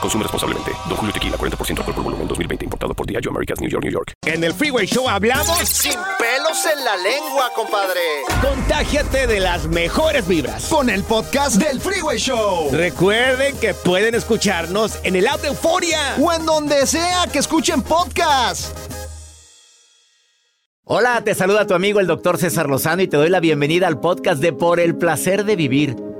Consume responsablemente. Don Julio Tequila, 40% alcohol por volumen, 2020. Importado por Diageo Americas, New York, New York. En el Freeway Show hablamos sin pelos en la lengua, compadre. Contágiate de las mejores vibras. Con el podcast del Freeway Show. Recuerden que pueden escucharnos en el app de Euforia. O en donde sea que escuchen podcast. Hola, te saluda tu amigo el doctor César Lozano y te doy la bienvenida al podcast de Por el Placer de Vivir.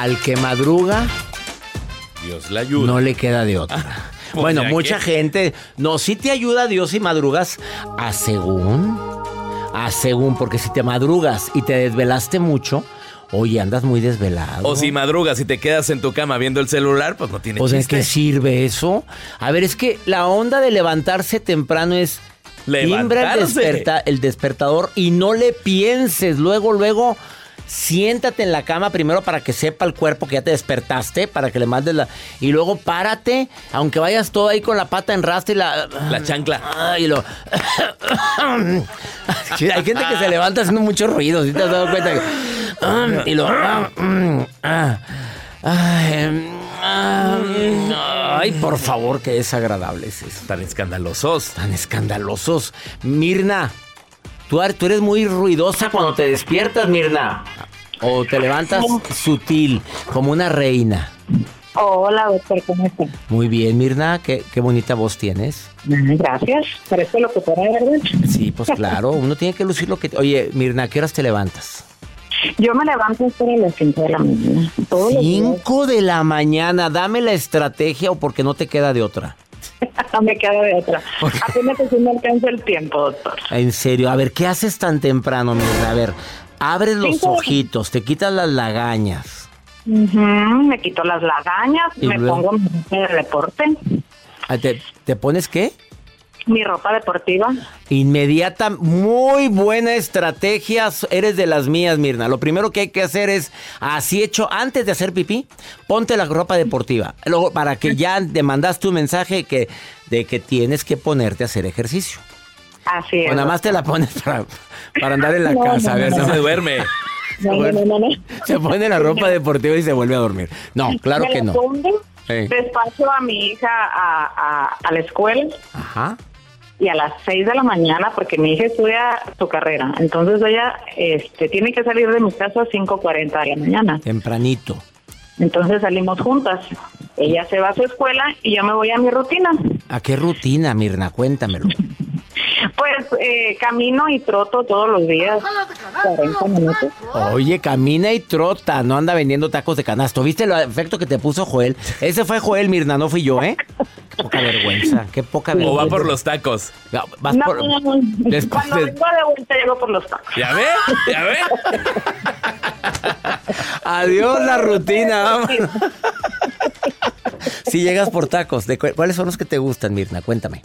Al que madruga, Dios la ayuda. no le queda de otra. bueno, O sea mucha que- gente. No, sí te ayuda Dios si madrugas a según. A según, porque si te madrugas y te desvelaste mucho, oye, andas muy desvelado. O si madrugas y te quedas en tu cama viendo el celular, pues no tiene Pues ¿de chiste. qué sirve eso? A ver, es que la onda de levantarse temprano es timbra el, desperta- el despertador y no le pienses. Luego, luego, siéntate en la cama primero para que sepa el cuerpo que ya te despertaste, para que le mandes la... Y luego párate, aunque vayas todo ahí con la pata en rastro y la... La chancla. Ah, y lo... Sí, Hay gente que se levanta haciendo mucho ruido, ¿sí te has dado cuenta? Que... Ah, y lo... ah, ay, ah, ay, por favor, qué desagradable es eso. Tan escandalosos. Tan escandalosos. Mirna, tú, tú eres muy ruidosa cuando te despiertas, Mirna. O te levantas sutil, como una reina. Hola, doctor, ¿cómo está? Muy bien, Mirna, qué, qué bonita voz tienes. Gracias. Parece locutora, ¿verdad? Sí, pues claro, uno tiene que lucir lo que... Oye, Mirna, ¿a qué horas te levantas? Yo me levanto para las 5 de la mañana. Todos los días. Cinco de la mañana, dame la estrategia o porque no te queda de otra. No me queda de otra. Apenas que sí me alcanza el tiempo, doctor. En serio, a ver, ¿qué haces tan temprano, Mirna? A ver, abres los ojitos, te quitas las lagañas. Me quito las lagañas, ¿Y me luego? pongo mi deporte, Ah, ¿Te, te pones qué? Mi ropa deportiva. Inmediata, muy buena estrategia. Eres de las mías, Mirna. Lo primero que hay que hacer es, así hecho, antes de hacer pipí, ponte la ropa deportiva. Luego, para que ya te mandaste un mensaje que, de que tienes que ponerte a hacer ejercicio. Así es. O nada más te la pones para, para andar en la No, casa. a ver, no, No se se duerme. No, no, no, no, no. Se pone la ropa deportiva y se vuelve a dormir. No, claro que no. despacho a mi hija a, a, a la escuela Ajá. Y a las 6 de la mañana porque mi hija estudia su carrera. Entonces ella este, tiene que salir de mi casa a 5.40 de la mañana. Tempranito. Entonces salimos juntas. Ella se va a su escuela y yo me voy a mi rutina. ¿A qué rutina, Mirna? Cuéntamelo. Pues eh, camino y troto todos los días 40 minutos. Oye, camina y trota, no anda vendiendo tacos de canasto. ¿Viste el efecto que te puso Joel? Ese fue Joel, Mirna, no fui yo, ¿eh? Qué poca vergüenza, qué poca O vergüenza. va por los tacos. No, vas No, por- no, no. Después Cuando de- vengo de vuelta llego por los tacos. ¿Ya ve? ¿Ya ve? Adiós la rutina, vamos. Si llegas por tacos, ¿de cu- ¿cuáles son los que te gustan, Mirna? Cuéntame.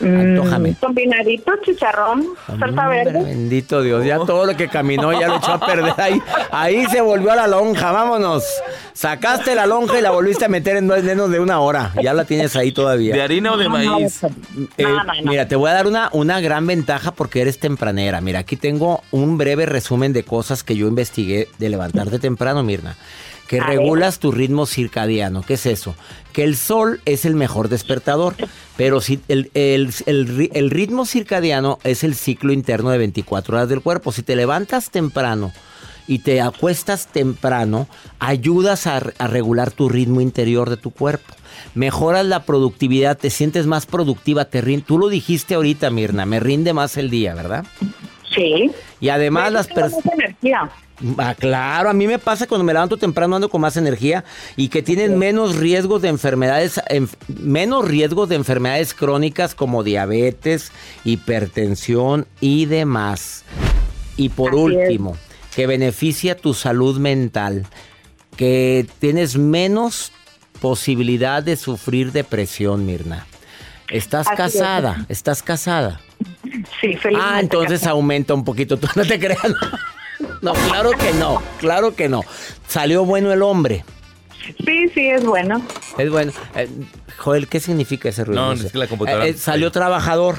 Antójame. Mm, combinadito, chicharrón, salsa Hombre, verde. Bendito Dios, ya todo lo que caminó ya lo echó a perder ahí. Ahí se volvió a la lonja, vámonos. Sacaste la lonja y la volviste a meter en menos de una hora. Ya la tienes ahí todavía. ¿De harina o de maíz? Eh, No, no, no. Mira, te voy a dar una, una gran ventaja porque eres tempranera. Mira, aquí tengo un breve resumen de cosas que yo investigué de levantarte temprano, Mirna. Que A ver. regulas tu ritmo circadiano. ¿Qué es eso? Que el sol es el mejor despertador, pero si el, el- el ri- el ritmo circadiano es el ciclo interno de 24 horas del cuerpo. Si te levantas temprano y te acuestas temprano, ayudas a, a regular tu ritmo interior de tu cuerpo. Mejoras la productividad, te sientes más productiva, te rin- tú lo dijiste ahorita, Mirna, me rinde más el día, ¿verdad? Sí. Y además las personas... Ah, claro, a mí me pasa cuando me levanto temprano ando con más energía y que tienen menos riesgos de enfermedades, enf- menos riesgos de enfermedades crónicas como diabetes, hipertensión y demás. Y por Así es. último, que beneficia tu salud mental, que tienes menos posibilidad de sufrir depresión, Mirna. Estás Así es. casada, estás casada. Sí, feliz. Ah, entonces aumenta un poquito. Tú no te creas. No, claro que no. Claro que no. Salió bueno el hombre. Sí, sí, es bueno. Es bueno. Eh, Joel, ¿qué significa ese ruido? No, es que la computadora- Eh, eh, salió trabajador.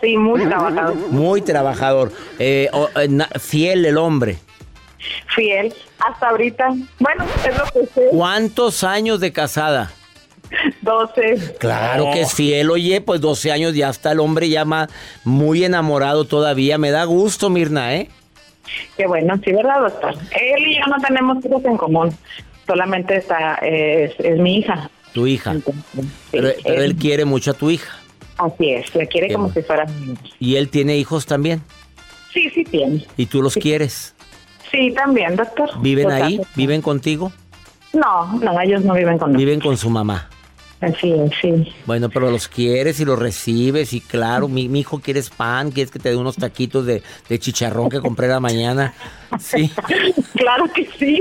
Sí, muy trabajador. Muy trabajador. Eh, eh, fiel el hombre. Fiel. Hasta ahorita. Bueno, es lo que sé. ¿Cuántos años de casada? 12. Claro que es fiel. Oye, pues 12 años ya está el hombre ya ma- muy enamorado todavía. Me da gusto, Mirna, ¿eh? Qué bueno, sí, ¿verdad, doctor? Él y yo no tenemos hijos en común. Solamente está, es, es mi hija. Tu hija. Entonces, sí, Pero, pero él quiere mucho a tu hija. Así es, la quiere Qué como bueno. si fuera mi hija. Y él tiene hijos también. Sí, sí tiene. Y tú los quieres. Sí, también, doctor. ¿Viven ahí? ¿Viven contigo? No, no, ellos no viven con nosotros. Viven con su mamá. Así es, sí. Bueno, pero los quieres y los recibes y claro, mi, mi hijo quieres pan, quieres que te dé unos taquitos de, de chicharrón que compré la mañana. Sí. claro que sí.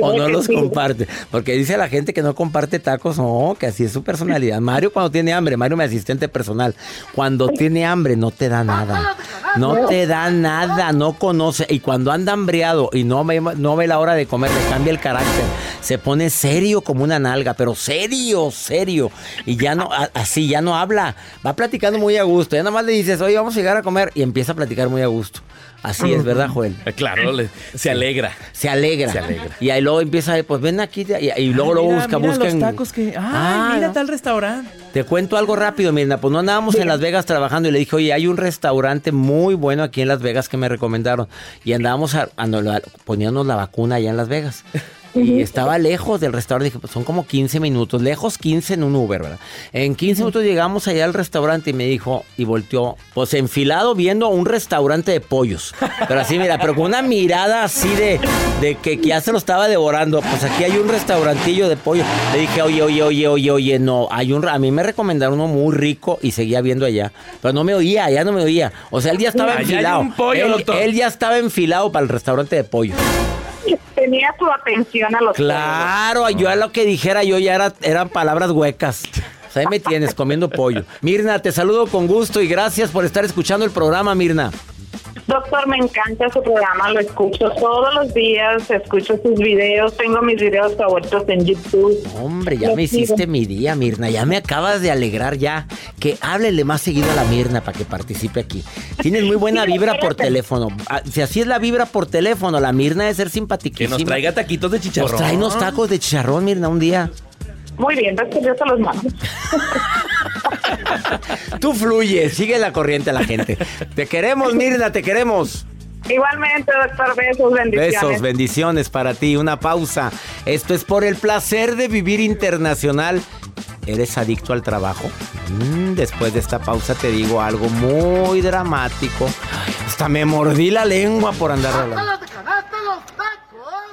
O no los sí. comparte. Porque dice la gente que no comparte tacos. No, que así es su personalidad. Mario cuando tiene hambre, Mario mi asistente personal. Cuando tiene hambre no te da nada. No te da nada, no conoce. Y cuando anda hambriado y no ve, no ve la hora de comer, le cambia el carácter. Se pone serio como una nalga, pero serio, serio. Y ya no, a- así, ya no habla. Va platicando muy a gusto. Ya nada más le dices, oye, vamos a llegar a comer. Y empieza a platicar muy a gusto. Así es, ¿verdad, Joel? Eh, Claro, le- se alegra. Se alegra. Se alegra. Y ahí luego empieza, pues ven aquí. Y, y luego, Mira, busca, mira busca. los tacos que... Ay, Ah, mira no. tal restaurante. Te cuento algo rápido, Mirna. Pues no andábamos en Las Vegas trabajando y le dije, oye, hay un restaurante muy bueno aquí en Las Vegas que me recomendaron. Y andábamos a, a- poniéndonos la vacuna allá en Las Vegas. Y estaba lejos del restaurante. Dije, pues son como 15 minutos. Lejos 15 en un Uber, ¿verdad? En 15 minutos llegamos allá al restaurante y me dijo, y volteó, pues enfilado viendo un restaurante de pollos. Pero así, mira, pero con una mirada así de, de que, que ya se lo estaba devorando. Pues aquí hay un restaurantillo de pollo. Le dije, oye, oye, oye, oye, oye, no. Hay un, a mí me recomendaron uno muy rico y seguía viendo allá. Pero no me oía, ya no me oía. O sea, él ya estaba enfilado. él, él ya estaba enfilado para el restaurante de pollo. Tenía su atención a los Claro, yo a lo que dijera yo ya era, eran palabras huecas. O sea, ahí me tienes comiendo pollo. Mirna, te saludo con gusto y gracias por estar escuchando el programa, Mirna. Doctor, me encanta su programa, lo escucho todos los días, escucho sus videos, tengo mis videos favoritos en YouTube. Hombre, ya Lo me sigo. hiciste mi día, Mirna. Ya me acabas de alegrar ya. Que háblele más seguido a la Mirna para que participe aquí. Tienes muy buena Sí, vibra por teléfono. Ah, Si así es la vibra por teléfono, la Mirna debe ser Que simpaticísima. nos traiga taquitos de chicharrón. Pues trae unos tacos de chicharrón, Mirna, un día. Muy bien, doctor, yo se los mando. Tú fluyes, sigue la corriente a la gente. Te queremos, Mirna, te queremos. Igualmente, doctor, besos, bendiciones. Besos, bendiciones para ti. Una pausa. Esto es por el placer de vivir internacional. ¿Eres adicto al trabajo? Mm, después de esta pausa te digo algo muy dramático. Hasta me mordí la lengua por andar hablando.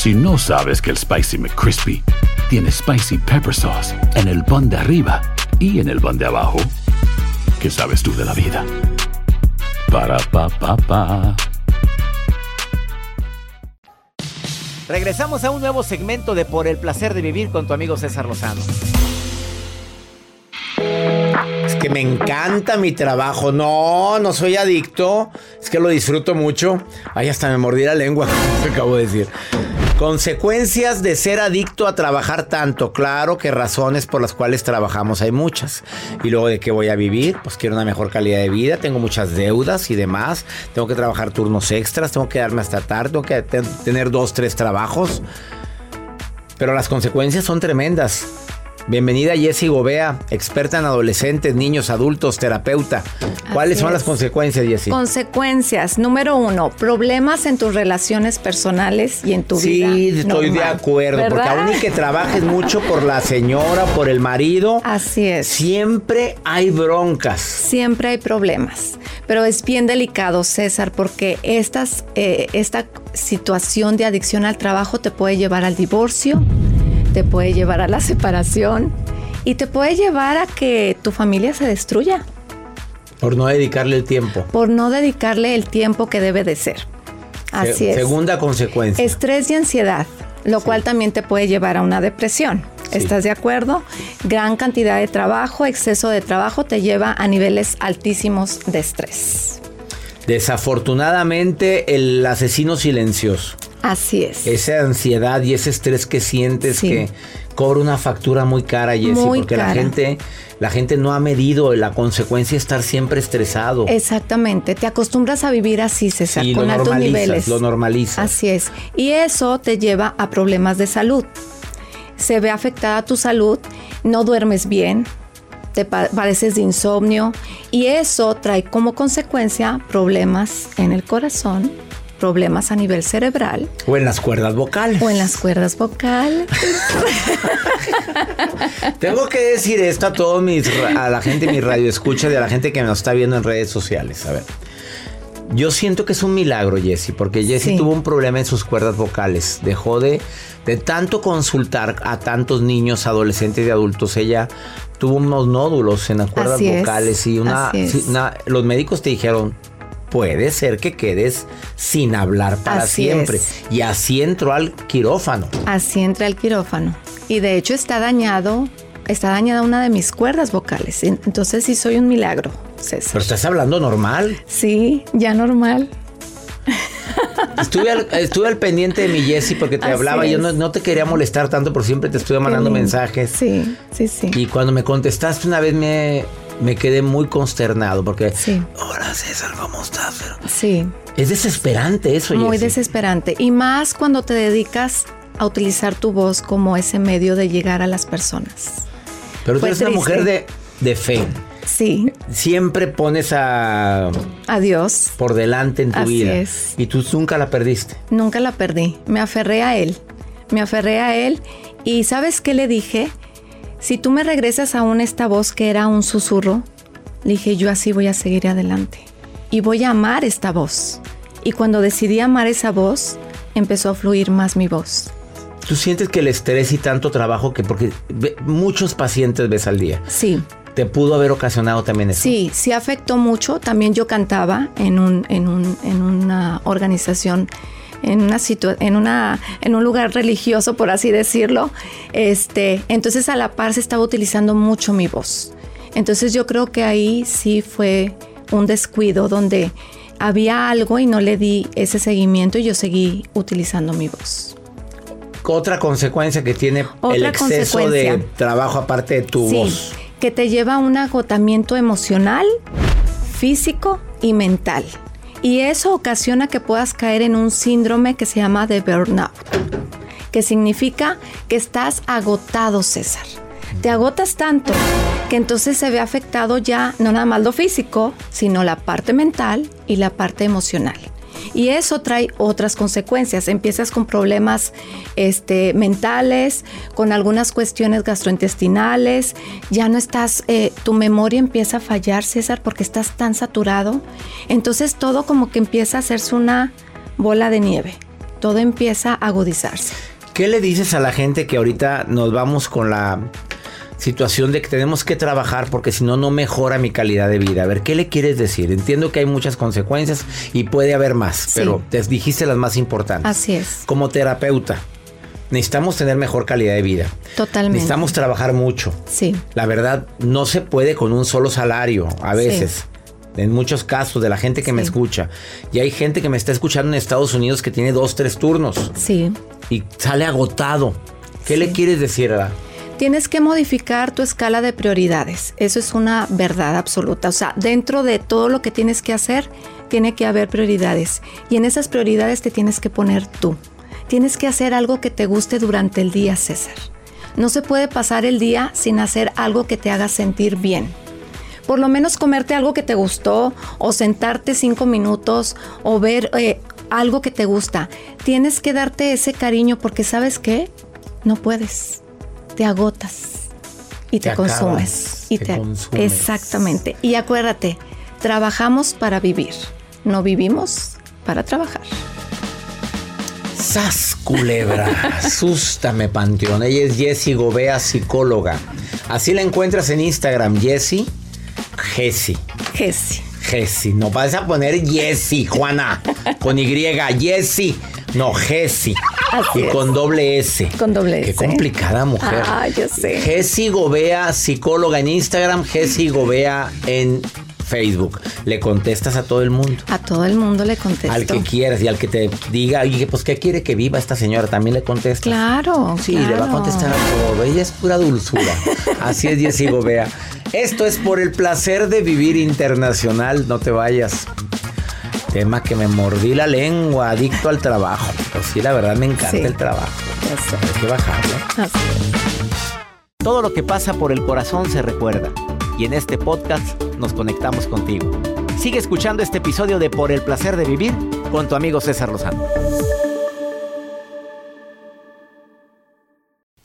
Si no sabes que el Spicy McCrispy tiene Spicy Pepper Sauce en el pan de arriba y en el pan de abajo, ¿qué sabes tú de la vida? Para, pa, pa, pa. Regresamos a un nuevo segmento de Por el placer de vivir con tu amigo César Lozano. Es que me encanta mi trabajo. No, no soy adicto. Es que lo disfruto mucho. Ay, hasta me mordí la lengua, como acabo de decir. Consecuencias de ser adicto a trabajar tanto. Claro que razones por las cuales trabajamos hay muchas. Y luego de qué voy a vivir, pues quiero una mejor calidad de vida, tengo muchas deudas y demás. Tengo que trabajar turnos extras, tengo que darme hasta tarde, tengo que ten- tener dos, tres trabajos. Pero las consecuencias son tremendas. Bienvenida Jessie Gobea, experta en adolescentes, niños, adultos, terapeuta. ¿Cuáles Así son es. las consecuencias, Jessie? Consecuencias. Número uno, problemas en tus relaciones personales y en tu Sí, vida. estoy de acuerdo, porque aún y que trabajes mucho por la señora, por el marido, Así es. siempre hay broncas. Siempre hay problemas, pero es bien delicado, César, porque estas, eh, esta situación de adicción al trabajo te puede llevar al divorcio, te puede llevar a la separación y te puede llevar a que tu familia se destruya Por no dedicarle el tiempo. por no dedicarle el tiempo que debe de ser. Así Se- es. Segunda consecuencia. Estrés y ansiedad, lo cual también te puede llevar a una depresión. ¿Estás de acuerdo? Gran cantidad de trabajo, exceso de trabajo te lleva a niveles altísimos de estrés. Desafortunadamente, el asesino silencioso. Así es. Esa ansiedad y ese estrés que sientes Sí. que cobra una factura muy cara, Jessie, Muy porque la gente, la gente no ha medido la consecuencia de estar siempre estresado. Exactamente. Te acostumbras a vivir así, César, Sí, con lo altos niveles. lo normalizas. Así es. Y eso te lleva a problemas de salud. Se ve afectada tu salud, no duermes bien, te pa- padeces de insomnio y eso trae como consecuencia problemas en el corazón, problemas a nivel cerebral O en las cuerdas vocales. o en las cuerdas vocales. Tengo que decir esto a todos mis a la gente mi radio escucha y a la gente que nos está viendo en redes sociales. A ver. Yo siento que es un milagro, Jessie, porque Jessie Sí. tuvo un problema en sus cuerdas vocales. Dejó de, de tanto consultar a tantos niños, adolescentes y adultos. Ella tuvo unos nódulos en las cuerdas Así es, vocales y una- los médicos te dijeron, puede ser que quedes sin hablar para Así siempre. es. Y así entró al quirófano. Así entra el quirófano. Y de hecho está dañado, está dañada una de mis cuerdas vocales. En- Entonces sí soy un milagro, César. Pero estás hablando normal. Sí, ya normal. Estuve al, estuve al pendiente de mi Jessie porque te Así hablaba. Yo es. no, no te quería molestar tanto, pero siempre te estuve mandando mensajes. Sí, sí, sí. Y cuando me contestaste una vez me, me quedé muy consternado porque. Sí. Hola César, ¿cómo estás? Pero Sí, es desesperante eso, muy Jessie. desesperante. Y más cuando te dedicas a utilizar tu voz como ese medio de llegar a las personas. Pero tú eres una mujer de, de fe. Sí, Siempre pones a adiós. por delante en tu Así vida. es. Y tú nunca la perdiste. Nunca la perdí. Me aferré a él. Me aferré a él. Y ¿sabes qué le dije? Si tú me regresas aún esta voz que era un susurro, le dije, yo así voy a seguir adelante. Y voy a amar esta voz. Y cuando decidí amar esa voz, empezó a fluir más mi voz. Tú sientes que el estrés y tanto trabajo que porque ve- muchos pacientes ves al día. Sí, Te pudo haber ocasionado también eso. sí, sí afectó mucho. También yo cantaba en, un, en, un- en una organización, en, una situa- en, una, en un lugar religioso, por así decirlo. Este, entonces a la par se estaba utilizando mucho mi voz. Entonces yo creo que ahí sí fue un descuido donde había algo y no le di ese seguimiento y yo seguí utilizando mi voz. Otra consecuencia que tiene Otra el exceso de trabajo aparte de tu Sí, voz. que te lleva a un agotamiento emocional, físico y mental. Y eso ocasiona que puedas caer en un síndrome que se llama de burnout, que significa que estás agotado, César. Te agotas tanto que entonces se ve afectado ya no nada más lo físico, sino la parte mental y la parte emocional. Y eso trae otras consecuencias. Empiezas con problemas este, mentales, con algunas cuestiones gastrointestinales. Ya no estás, eh, tu memoria empieza a fallar, César, porque estás tan saturado. Entonces todo como que empieza a hacerse una bola de nieve. Todo empieza a agudizarse. ¿Qué le dices a la gente que ahorita nos vamos con la situación de que tenemos que trabajar porque si no, no mejora mi calidad de vida. A ver, ¿qué le quieres decir? Entiendo que hay muchas consecuencias y puede haber más, pero te dijiste las más importantes. Así es. Como terapeuta, necesitamos tener mejor calidad de vida. Totalmente. Necesitamos trabajar mucho. Sí. La verdad, no se puede con un solo salario a veces. En muchos casos de la gente que me escucha. Y hay gente que me está escuchando en Estados Unidos que tiene dos, tres turnos. Sí. Y sale agotado. ¿Qué le quieres decir a Tienes que modificar tu escala de prioridades. Eso es una verdad absoluta. O sea, dentro de todo lo que tienes que hacer, tiene que haber prioridades. Y en esas prioridades te tienes que poner tú. Tienes que hacer algo que te guste durante el día, César. No se puede pasar el día sin hacer algo que te haga sentir bien. Por lo menos comerte algo que te gustó o sentarte cinco minutos o ver eh, algo que te gusta. Tienes que darte ese cariño porque sabes qué? No puedes. Te agotas y te, Te consumes. acabas, y te consumes. Exactamente. Y acuérdate, trabajamos para vivir. No vivimos para trabajar. ¡Sas, culebra! Asústame, Panteón. Ella es Jessie Gobea, psicóloga. Así la encuentras en Instagram, Jessie. Jessie. Jessie. Jessie. No vas a poner Jessie, Juana. Con Y. Jessie. No, Jessie. Así Y es. con doble S. Con doble Qué S. complicada mujer. Ah, yo sé. Jessie Gobea, psicóloga en Instagram. Jessie Gobea en Facebook. Le contestas a todo el mundo. A todo el mundo le contesto. Al que quieras y al que te diga, oye, pues ¿qué quiere que viva esta señora? También le contestas. Claro. Sí, le va a contestar a todo. Ella es pura dulzura. Así es, Jessie Gobea. Esto es por el placer de vivir internacional. No te vayas. Tema que me mordí la lengua, adicto al trabajo. Pues sí, la verdad me encanta Sí. el trabajo. Hay que bajarlo. Así es. Todo lo que pasa por el corazón se recuerda. Y en este podcast nos conectamos contigo. Sigue escuchando este episodio de Por el placer de vivir con tu amigo César Lozano.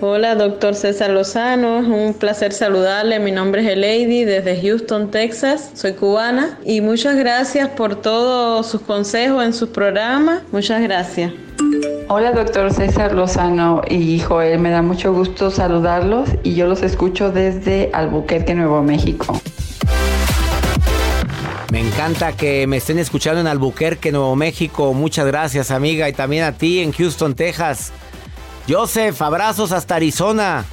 Hola, doctor César Lozano. Un placer saludarle. Mi nombre es Elady desde Houston, Texas. Soy cubana y muchas gracias por todos sus consejos en sus programas. Muchas gracias. Hola, doctor César Lozano y Joel. Me da mucho gusto saludarlos y yo los escucho desde Albuquerque, Nuevo México. Me encanta que me estén escuchando en Albuquerque, Nuevo México. Muchas gracias, amiga. Y también a ti en Houston, Texas. Joseph, abrazos hasta Arizona.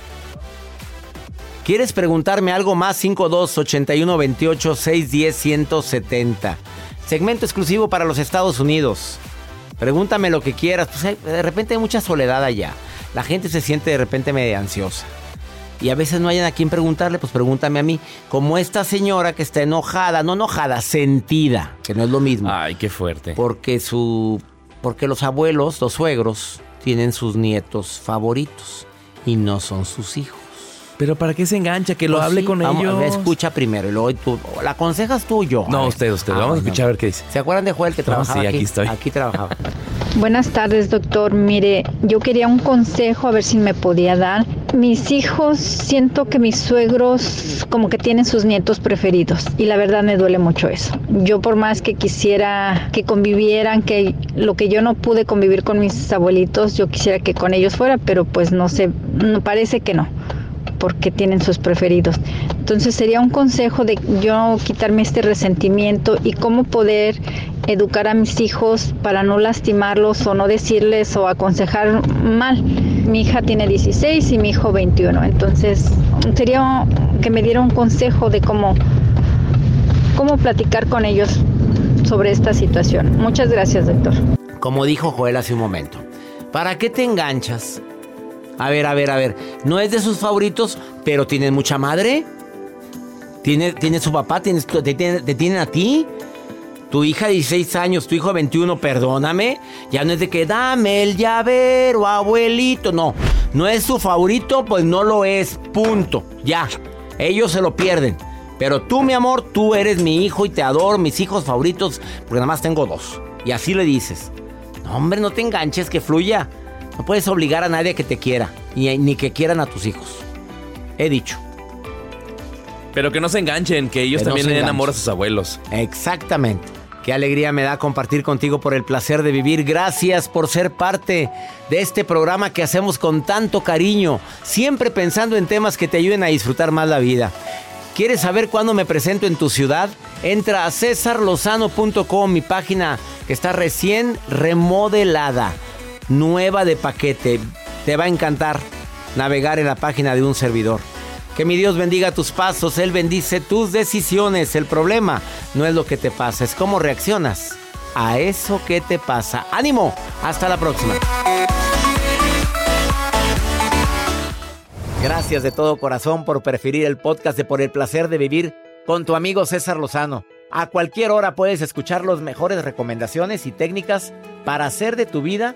¿Quieres preguntarme algo más? 52 81 28 610 170. Segmento exclusivo para los Estados Unidos. Pregúntame lo que quieras. Pues hay- de repente hay mucha soledad allá. La gente se siente de repente medio ansiosa. Y a veces no hayan a quien preguntarle, pues pregúntame a mí. Como esta señora que está enojada, no enojada, sentida, que no es lo mismo. Ay, qué fuerte. Porque su. Porque los abuelos, los suegros, tienen sus nietos favoritos. Y no son sus hijos. Pero ¿para qué se engancha? Que lo Pues hable sí, con vamos, ellos. Escucha primero y luego tú. ¿La aconsejas tú o yo? No, usted, usted. Ah, Vamos a escuchar a ver qué dice. ¿Se acuerdan de Joel que No, trabajaba sí, aquí? aquí estoy. Aquí trabajaba. Buenas tardes, doctor. Mire, yo quería un consejo a ver si me podía dar. Mis hijos, siento que mis suegros como que tienen sus nietos preferidos y la verdad me duele mucho eso. Yo por más que quisiera que convivieran, que lo que yo no pude convivir con mis abuelitos, yo quisiera que con ellos fuera, pero pues no sé, parece que no porque tienen sus preferidos. Entonces sería un consejo de yo quitarme este resentimiento y cómo poder educar a mis hijos para no lastimarlos o no decirles o aconsejar mal. Mi hija tiene 16 y mi hijo 21, entonces sería que me diera un consejo de cómo, cómo platicar con ellos sobre esta situación. Muchas gracias, doctor. Como dijo Joel hace un momento, ¿para qué te enganchas? A ver, a ver, a ver, no es de sus favoritos, pero tienen mucha madre. Tiene, tiene su papá, tienes, te, te tienen a ti. Tu hija de 16 años, tu hijo de 21, perdóname. Ya no es de que dame el llavero, abuelito. No, no es su favorito, pues no lo es. Punto. Ya. Ellos se lo pierden. Pero tú, mi amor, tú eres mi hijo y te adoro, mis hijos favoritos, porque nada más tengo dos. Y así le dices. No, hombre, no te enganches, que fluya. No puedes obligar a nadie a que te quiera, ni, ni que quieran a tus hijos. He dicho. Pero que no se enganchen, que ellos Que no también den enganchen. amor a sus abuelos. Exactamente. Qué alegría me da compartir contigo por el placer de vivir. Gracias por ser parte de este programa que hacemos con tanto cariño, siempre pensando en temas que te ayuden a disfrutar más la vida. ¿Quieres saber cuándo me presento en tu ciudad? Entra a cesarlozano.com, mi página que está recién remodelada, nueva de paquete. Te va a encantar navegar en la página de un servidor. Que mi Dios bendiga tus pasos, Él bendice tus decisiones. El problema no es lo que te pasa, es cómo reaccionas a eso que te pasa. Ánimo, hasta la próxima. Gracias de todo corazón por preferir el podcast de Por el Placer de Vivir con tu amigo César Lozano. A cualquier hora puedes escuchar las mejores recomendaciones y técnicas para hacer de tu vida